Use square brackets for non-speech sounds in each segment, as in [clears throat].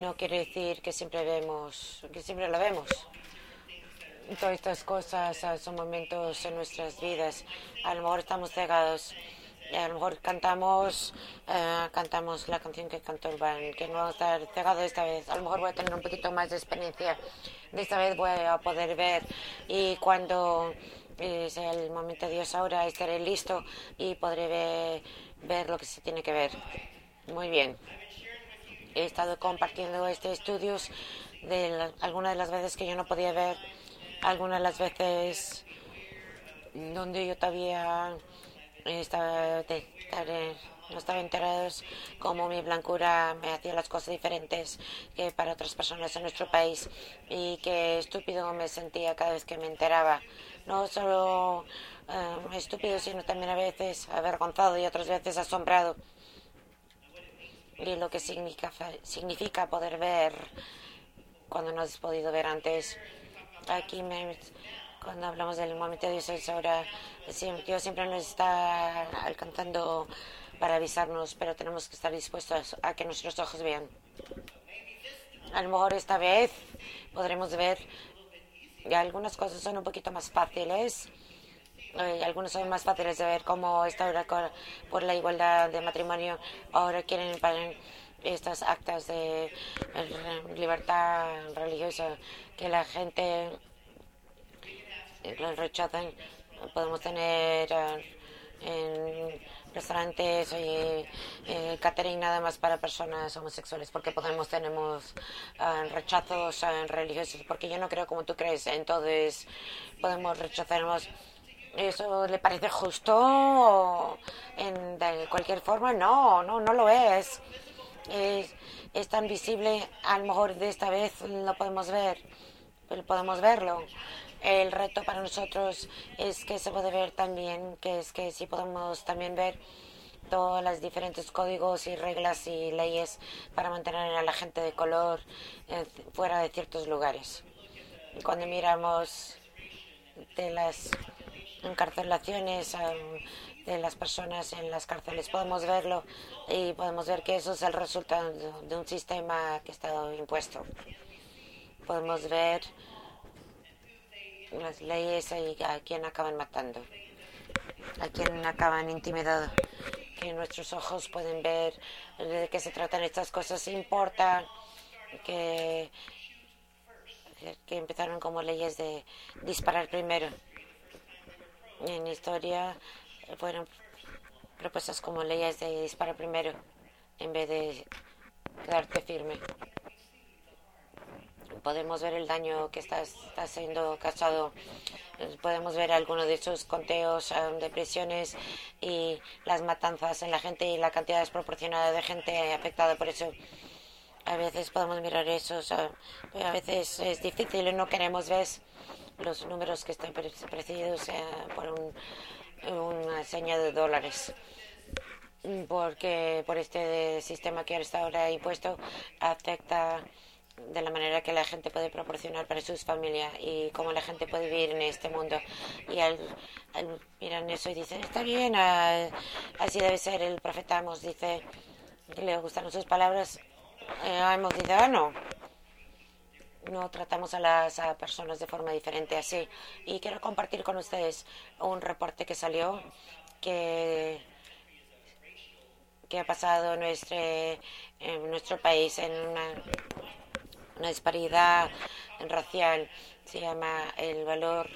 No quiere decir que siempre vemos, que siempre lo vemos. Todas estas cosas ah, son momentos en nuestras vidas. A lo mejor estamos cegados. A lo mejor cantamos, eh, cantamos la canción que cantó Urban, que no vamos a estar cegados esta vez. A lo mejor voy a tener un poquito más de experiencia. De esta vez voy a poder ver. Y cuando es el momento de Dios ahora, estaré listo y podré ver lo que se tiene que ver. Muy bien. He estado compartiendo este estudios de algunas de las veces que yo no podía ver, algunas de las veces donde yo todavía estaba no estaba enterado cómo mi blancura me hacía las cosas diferentes que para otras personas en nuestro país y qué estúpido me sentía cada vez que me enteraba no solo eh, estúpido, sino también a veces avergonzado y otras veces asombrado. Y lo que significa, significa poder ver cuando no has podido ver antes. Aquí, cuando hablamos del momento de Dios ahora, Dios siempre nos está alcanzando para avisarnos, pero tenemos que estar dispuestos a que nuestros ojos vean. A lo mejor esta vez podremos ver y algunas cosas son un poquito más fáciles. Eh, algunos son más fáciles de ver, como esta hora por la igualdad de matrimonio. Ahora quieren para estas actas de eh, libertad religiosa que la gente rechazan. Podemos tener eh, en restaurantes y eh, catering nada más para personas homosexuales porque podemos tenemos rechazos uh, religiosos porque yo no creo como tú crees entonces podemos rechazarnos eso le parece justo en de cualquier forma no no no lo es. es tan visible a lo mejor de esta vez lo podemos ver pero podemos verlo el reto para nosotros es que se puede ver también, que es que si podemos también ver todos los diferentes códigos y reglas y leyes para mantener a la gente de color eh, fuera de ciertos lugares. Cuando miramos de las encarcelaciones de las personas en las cárceles, podemos verlo y podemos ver que eso es el resultado de un sistema que estado impuesto. Podemos ver las leyes a quien acaban matando, a quien acaban intimidando, que nuestros ojos pueden ver de qué se tratan estas cosas. Importa que, que empezaron como leyes de disparar primero. En historia fueron propuestas como leyes de disparar primero en vez de quedarte firme podemos ver el daño que está, está siendo causado. Podemos ver algunos de esos conteos um, de prisiones y las matanzas en la gente y la cantidad desproporcionada de gente afectada por eso. A veces podemos mirar eso, a veces es difícil y no queremos ver los números que están precedidos eh, por un, una seña de dólares porque por este sistema que está ahora impuesto afecta de la manera que la gente puede proporcionar para sus familias y cómo la gente puede vivir en este mundo. Y al, miran eso y dicen, está bien, ah, así debe ser. El profeta Amos dice, le gustaron sus palabras. Eh, Amos ah, no. No tratamos a las personas de forma diferente así. Y quiero compartir con ustedes un reporte que salió que que ha pasado en nuestro, nuestro país en una una disparidad racial, se llama el valor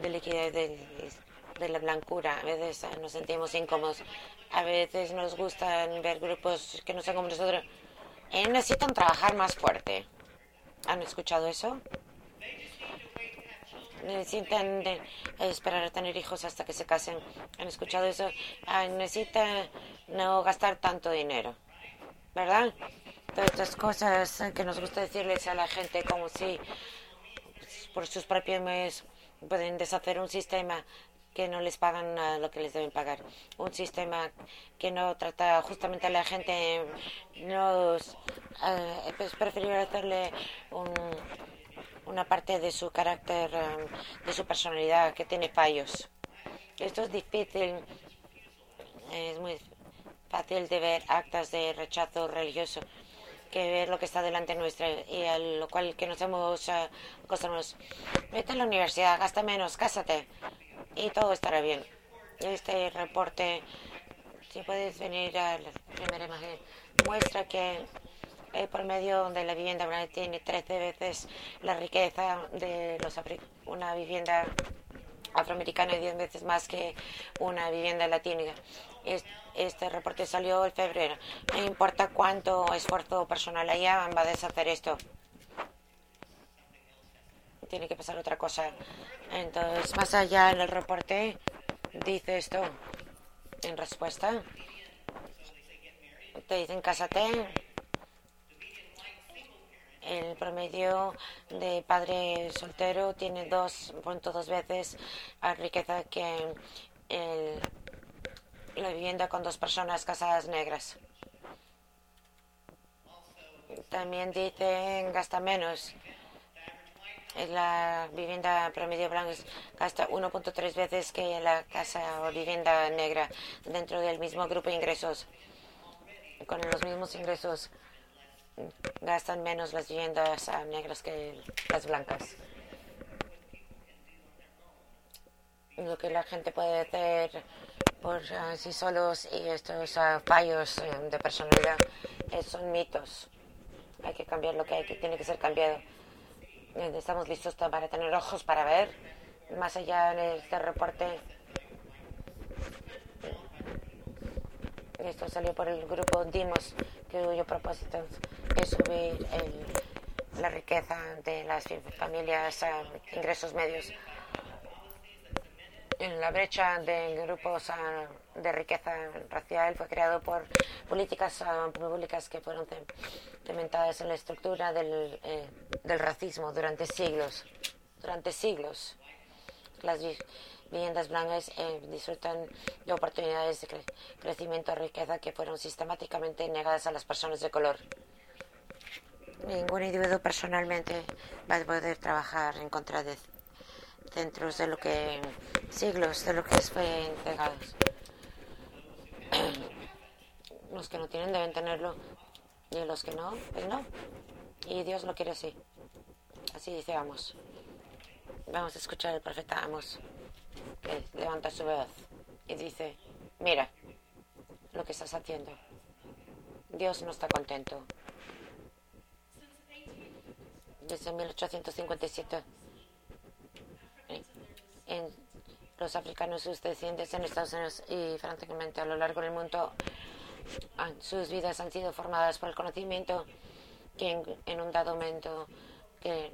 de liquidez de, la blancura. A veces nos sentimos incómodos, a veces nos gustan ver grupos que no son como nosotros. Necesitan trabajar más fuerte. ¿Han escuchado eso? Necesitan esperar a tener hijos hasta que se casen. ¿Han escuchado eso? Ah, necesitan no gastar tanto dinero. ¿Verdad? todas estas cosas que nos gusta decirles a la gente como si por sus propios medios pueden deshacer un sistema que no les pagan lo que les deben pagar. Un sistema que no trata justamente a la gente, no, eh, pues preferible hacerle una parte de su carácter, eh, de su personalidad que tiene fallos. Esto es difícil, es muy fácil de ver actas de rechazo religioso que ver lo que está delante nuestra y a lo cual que nos hemos uh, acostumbrados. Vete a la universidad, gasta menos, cásate y todo estará bien. Este reporte, si puedes venir a la primera imagen, muestra que el promedio de la vivienda tiene 13 veces la riqueza de los una vivienda afroamericana y 10 veces más que una vivienda latina. Este reporte salió en febrero. No importa cuánto esfuerzo personal haya, va a deshacer esto. Tiene que pasar otra cosa. Entonces, más allá en el reporte, dice esto en respuesta. Te dicen, cásate. El promedio de padre soltero tiene 2.2 veces la riqueza que la vivienda con dos personas casadas negras. También dicen gasta menos. La vivienda promedio blanca gasta 1.3 veces que la casa o vivienda negra dentro del mismo grupo de ingresos. Con los mismos ingresos gastan menos las viviendas negras que las blancas. Lo que la gente puede hacer por sí solos y estos ah, fallos eh, de personalidad eh, son mitos. Hay que cambiar lo que hay que tiene que ser cambiado. Eh, estamos listos para tener ojos para ver. Más allá de este reporte, esto salió por el grupo Dimos, cuyo propósito es subir la riqueza de las familias a ingresos medios en la brecha de grupos ah, de riqueza racial fue creado por políticas ah, públicas que fueron cementadas en la estructura del, eh, del, racismo durante siglos. Durante siglos, las viviendas blancas eh, disfrutan de oportunidades de crecimiento y riqueza que fueron sistemáticamente negadas a las personas de color. Ningún individuo personalmente va a poder trabajar en contra de centros de lo que siglos de lo que fue entregados. [clears throat] Los que no tienen deben tenerlo y los que no, pues no. Y Dios lo quiere así. Así dice Amos. Vamos a escuchar al profeta Amos que levanta su voz y dice, mira lo que estás haciendo. Dios no está contento. Desde 1857 en los africanos, sus descendientes en Estados Unidos y francamente a lo largo del mundo, sus vidas han sido formadas por el conocimiento que en, un dado momento que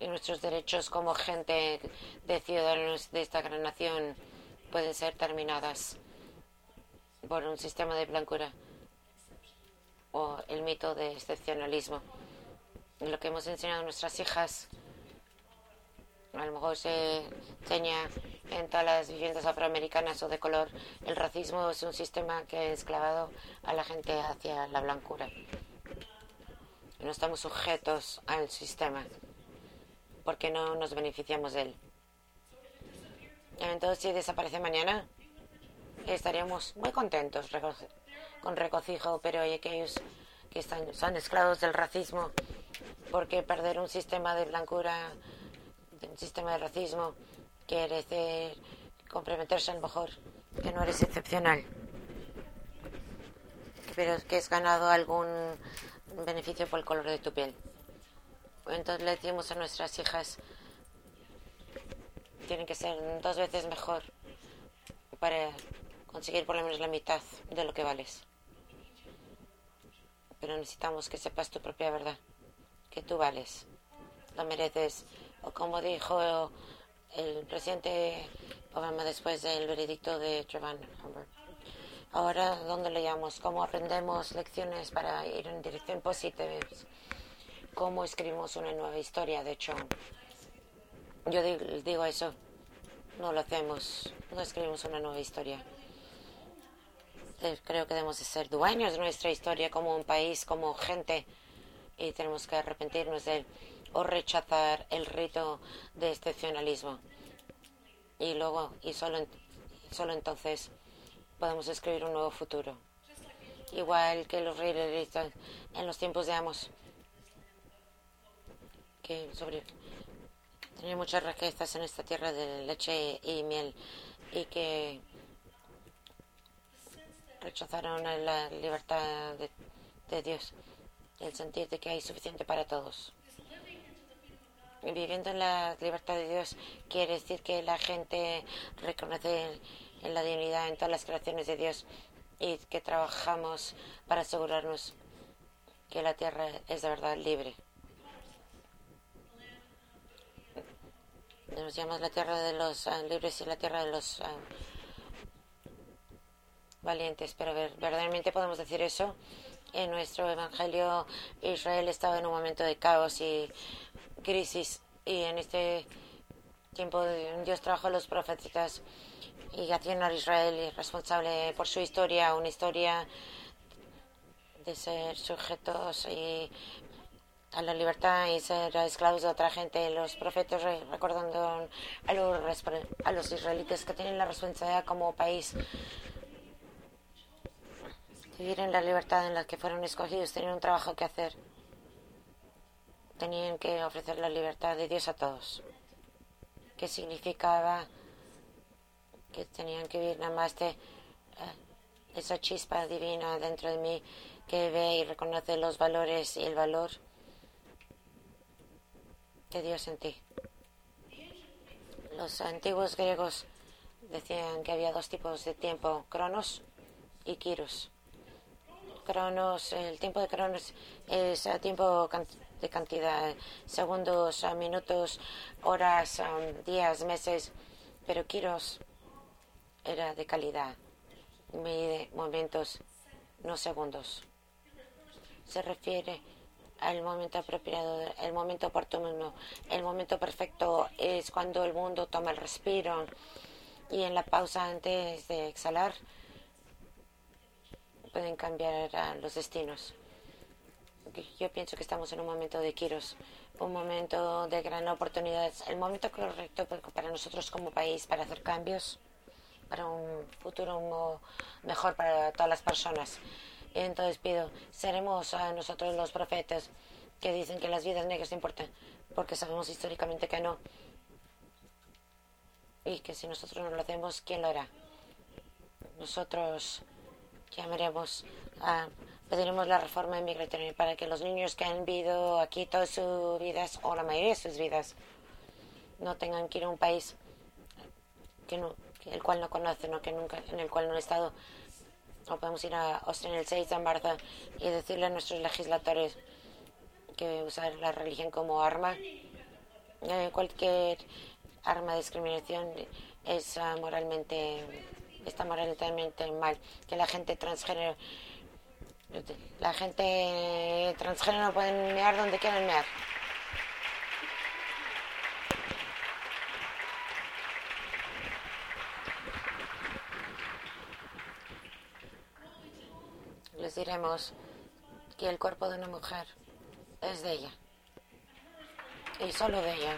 nuestros derechos como gente de ciudadanos de esta gran nación pueden ser terminadas por un sistema de blancura o el mito de excepcionalismo. Lo que hemos enseñado a nuestras hijas a lo mejor se enseña en todas las viviendas afroamericanas o de color. El racismo es un sistema que ha esclavado a la gente hacia la blancura. No estamos sujetos al sistema porque no nos beneficiamos de él. Entonces, si desaparece mañana, estaríamos muy contentos, con regocijo, pero hay aquellos que están, son esclavos del racismo porque perder un sistema de blancura un sistema de racismo quiere decir comprometerse a lo mejor que no eres excepcional, pero que has ganado algún beneficio por el color de tu piel. Entonces le decimos a nuestras hijas, tienen que ser dos veces mejor para conseguir por lo menos la mitad de lo que vales. Pero necesitamos que sepas tu propia verdad, que tú vales, lo mereces o como dijo el presidente Obama después del veredicto de Trevor Humbert. Ahora, ¿dónde leíamos? ¿Cómo aprendemos lecciones para ir en dirección positiva? ¿Cómo escribimos una nueva historia? De hecho, yo digo eso, no lo hacemos, no escribimos una nueva historia. Eh, creo que debemos de ser dueños de nuestra historia como un país, como gente, y tenemos que arrepentirnos de o rechazar el rito de excepcionalismo. Y luego, y solo, solo entonces, podemos escribir un nuevo futuro. igual que los reyes en los tiempos de Amos, que sobre tenía muchas riquezas en esta tierra de leche y miel y que rechazaron la libertad de Dios, el sentir de que hay suficiente para todos. Viviendo en la libertad de Dios quiere decir que la gente reconoce en la dignidad en todas las creaciones de Dios y que trabajamos para asegurarnos que la tierra es de verdad libre. Nos llamamos la tierra de los ah, libres y la tierra de los ah, valientes, pero ver, verdaderamente podemos decir eso. En nuestro evangelio, Israel estaba en un momento de caos y crisis, y en este tiempo Dios trajo a los profetas y tiene a Israel responsable por su historia, una historia de ser sujetos a la libertad y ser esclavos de otra gente. Los profetas recordando a los, a los israelitas que tienen la responsabilidad como país vivir en la libertad en la que fueron escogidos, tenían un trabajo que hacer. Tenían que ofrecer la libertad de Dios a todos. ¿Qué significaba? que tenían que vivir nada más de eh, esa chispa divina dentro de mí que ve y reconoce los valores y el valor de Dios en ti. Los antiguos griegos decían que había dos tipos de tiempo, cronos y kiros. Cronos, el tiempo de cronos es tiempo de cantidad, segundos, minutos, horas, días, meses, pero kiros era de calidad, mide momentos, no segundos. Se refiere al momento apropiado, el momento oportuno. El momento perfecto es cuando el mundo toma el respiro y en la pausa antes de exhalar pueden cambiar los destinos. Yo pienso que estamos en un momento de Kiros, un momento de gran oportunidad, el momento correcto para nosotros como país para hacer cambios para un futuro mejor para todas las personas. Entonces pido, seremos nosotros los profetas que dicen que las vidas negras importan, porque sabemos históricamente que no. Y que si nosotros no lo hacemos, ¿quién lo hará? Nosotros llamaremos a pediremos la reforma migratoria para que los niños que han vivido aquí toda su vida o la mayoría de sus vidas no tengan que ir a un país que no, el cual no conocen o que nunca, en el cual no han estado. O podemos ir a Austria en el 6 de marzo y decirle a nuestros legisladores que usar la religión como arma, eh, cualquier arma de discriminación es uh, moralmente está moralmente mal que la gente transgénero la gente transgénero pueden mear donde quieran mear. Les diremos que el cuerpo de una mujer es de ella. Y solo de ella.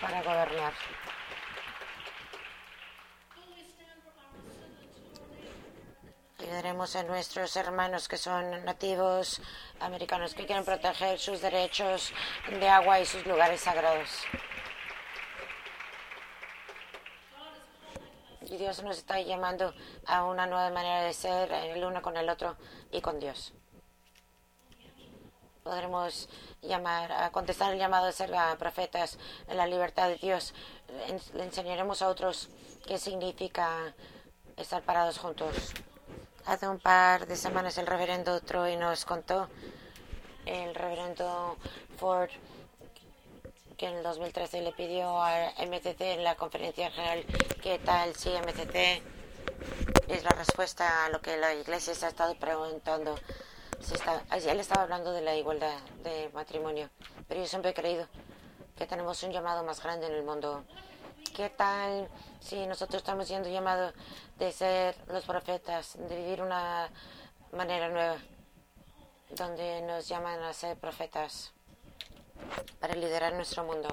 Para gobernar. Ayudaremos a nuestros hermanos que son nativos americanos que quieren proteger sus derechos de agua y sus lugares sagrados. Y Dios nos está llamando a una nueva manera de ser el uno con el otro y con Dios. Podremos llamar, a contestar el llamado de ser profetas en la libertad de Dios. Le enseñaremos a otros qué significa estar parados juntos. Hace un par de semanas el reverendo Troy nos contó, el reverendo Ford, que en el 2013 le pidió a MCC en la conferencia general qué tal si MCC es la respuesta a lo que la iglesia se ha estado preguntando. Él estaba hablando de la igualdad de matrimonio, pero yo siempre he creído que tenemos un llamado más grande en el mundo. ¿Qué tal si nosotros estamos siendo llamados de ser los profetas, de vivir una manera nueva, donde nos llaman a ser profetas? para liderar nuestro mundo.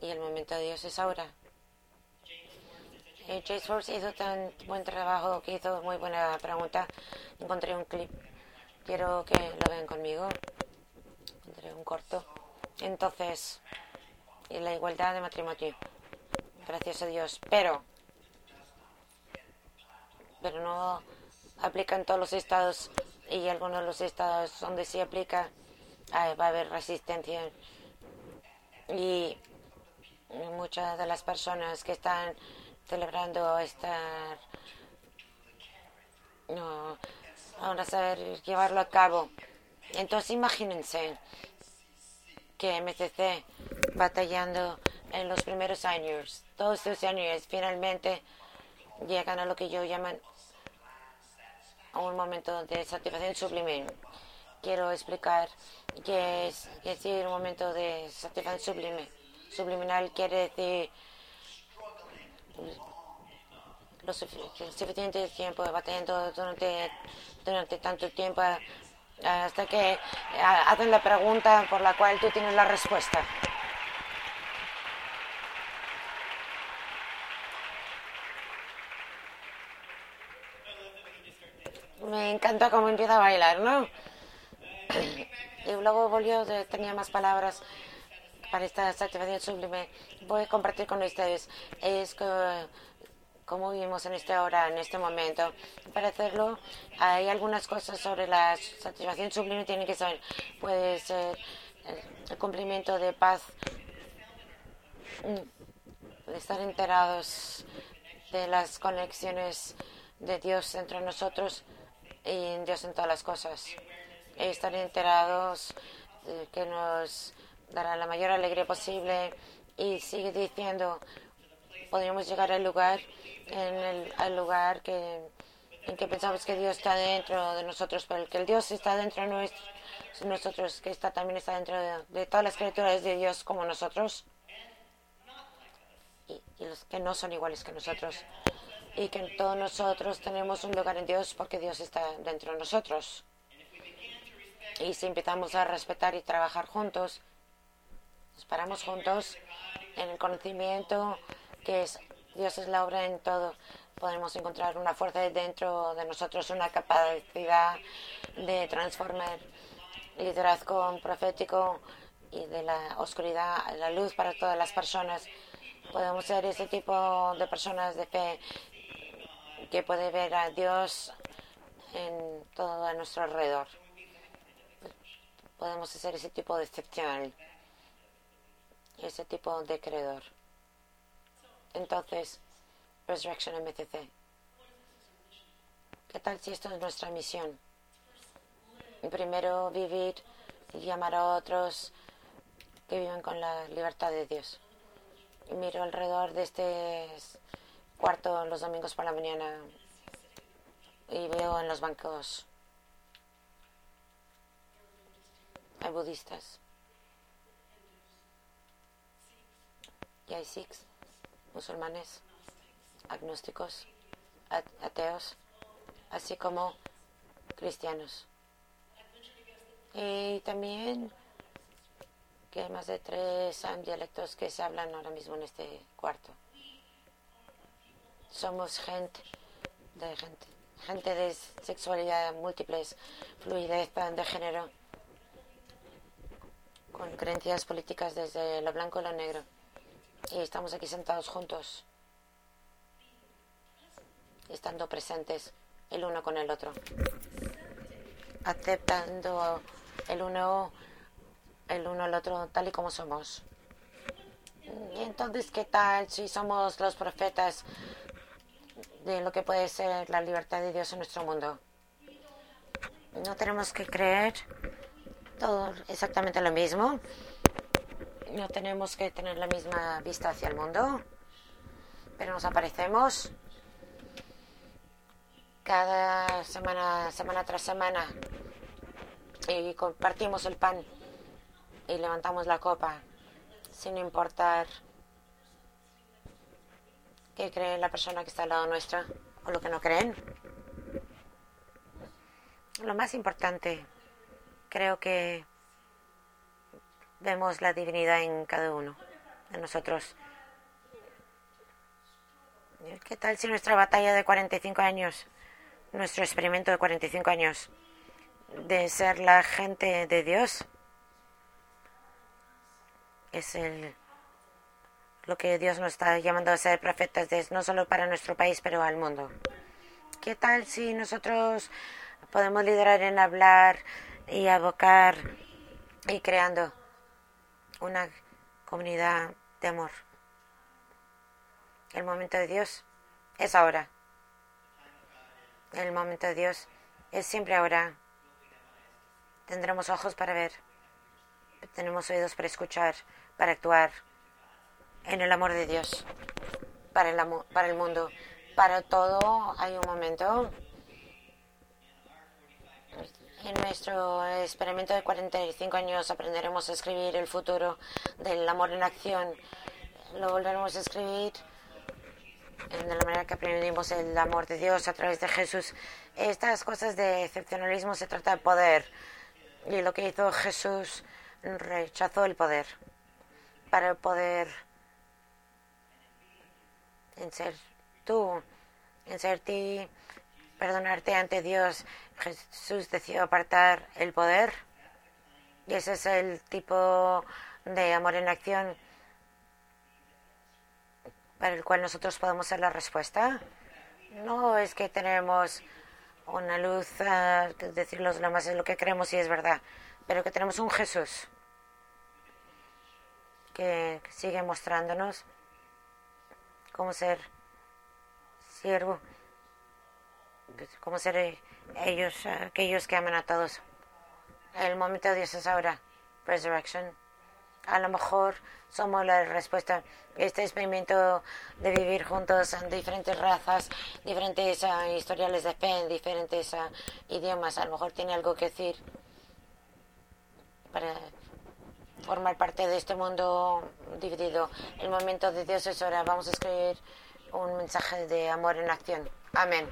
Y el momento de Dios es ahora. Eh, Chase Force hizo tan buen trabajo que hizo muy buena pregunta. Encontré un clip. Quiero que lo vean conmigo. Encontré un corto. Entonces, y la igualdad de matrimonio. Gracias a Dios. Pero, pero no aplica en todos los estados y algunos de los estados donde sí aplica ah, va a haber resistencia. Y muchas de las personas que están celebrando estar no van a saber llevarlo a cabo. Entonces imagínense que MCC batallando en los primeros años, todos estos años, finalmente llegan a lo que yo llaman un momento de satisfacción sublime. Quiero explicar qué es, decir un momento de satisfacción sublime. Subliminal quiere decir lo suficiente tiempo batallando durante, durante tanto tiempo hasta que hacen la pregunta por la cual tú tienes la respuesta. Me encanta cómo empieza a bailar, ¿no? Y luego volvió, tenía más palabras para esta satisfacción sublime. Voy a compartir con ustedes. Es que cómo vivimos en esta hora, en este momento. Para hacerlo, hay algunas cosas sobre la satisfacción sublime tienen que ser, puede ser el cumplimiento de paz, de estar enterados de las conexiones de Dios entre nosotros en Dios en todas las cosas. estar enterados que nos dará la mayor alegría posible y sigue diciendo podríamos llegar al lugar en el al lugar que en que pensamos que Dios está dentro de nosotros pero que el Dios está dentro de nosotros que está también está dentro de, todas las criaturas de Dios como nosotros y, los que no son iguales que nosotros y que todos nosotros tenemos un lugar en Dios porque Dios está dentro de nosotros y si empezamos a respetar y trabajar juntos nos paramos juntos en el conocimiento que es Dios es la obra en todo. Podemos encontrar una fuerza dentro de nosotros, una capacidad de transformar liderazgo profético y de la oscuridad la luz para todas las personas. Podemos ser ese tipo de personas de fe que puede ver a Dios en todo a nuestro alrededor. Podemos ser ese tipo de excepcional, ese tipo de creador. Entonces, Resurrection MCC. ¿Qué tal si esto es nuestra misión? Primero vivir y llamar a otros que viven con la libertad de Dios. Y miro alrededor de este cuarto los domingos por la mañana y veo en los bancos hay budistas y hay sikhs musulmanes, agnósticos, ateos, así como cristianos. Y también que hay más de tres dialectos que se hablan ahora mismo en este cuarto. Somos gente de gente, gente de sexualidad múltiples, fluidez de género, con creencias políticas desde lo blanco y lo negro y estamos aquí sentados juntos, estando presentes el uno con el otro, aceptando el uno, el uno al otro tal y como somos. Y entonces, ¿qué tal si somos los profetas de lo que puede ser la libertad de Dios en nuestro mundo? No tenemos que creer todo exactamente lo mismo. No tenemos que tener la misma vista hacia el mundo, pero nos aparecemos cada semana, semana tras semana, y compartimos el pan y levantamos la copa, sin importar qué cree la persona que está al lado nuestra o lo que no creen. Lo más importante, creo que vemos la divinidad en cada uno de nosotros. ¿Qué tal si nuestra batalla de 45 años, nuestro experimento de 45 años, de ser la gente de Dios, es el lo que Dios nos está llamando a ser profetas de, no solo para nuestro país, pero al mundo. ¿Qué tal si nosotros podemos liderar en hablar y abocar y creando una comunidad de amor? El momento de Dios es ahora. El momento de Dios es siempre ahora. Tendremos ojos para ver. Tenemos oídos para escuchar, para actuar en el amor de Dios, para el, amor, para el mundo. Para todo hay un momento. En nuestro experimento de 45 años aprenderemos a escribir el futuro del amor en acción. Lo volveremos a escribir de la manera que aprendimos el amor de Dios a través de Jesús. Estas cosas de excepcionalismo se trata de poder. Y lo que hizo Jesús rechazó el poder para poder en ser tú, en ser ti, perdonarte ante Dios. Jesús decidió apartar el poder. Y ese es el tipo de amor en acción para el cual nosotros podemos ser la respuesta. No es que tenemos una luz, uh, decir los demás es lo que creemos y es verdad, pero que tenemos un Jesús que sigue mostrándonos cómo ser siervo, cómo ser eh, ellos, aquellos que aman a todos. El momento de Dios es ahora, resurrection. A lo mejor somos la respuesta. Este experimento de vivir juntos en diferentes razas, diferentes uh, historiales de fe, diferentes uh, idiomas, a lo mejor tiene algo que decir para formar parte de este mundo dividido. El momento de Dios es ahora. Vamos a escribir un mensaje de amor en acción. Amén.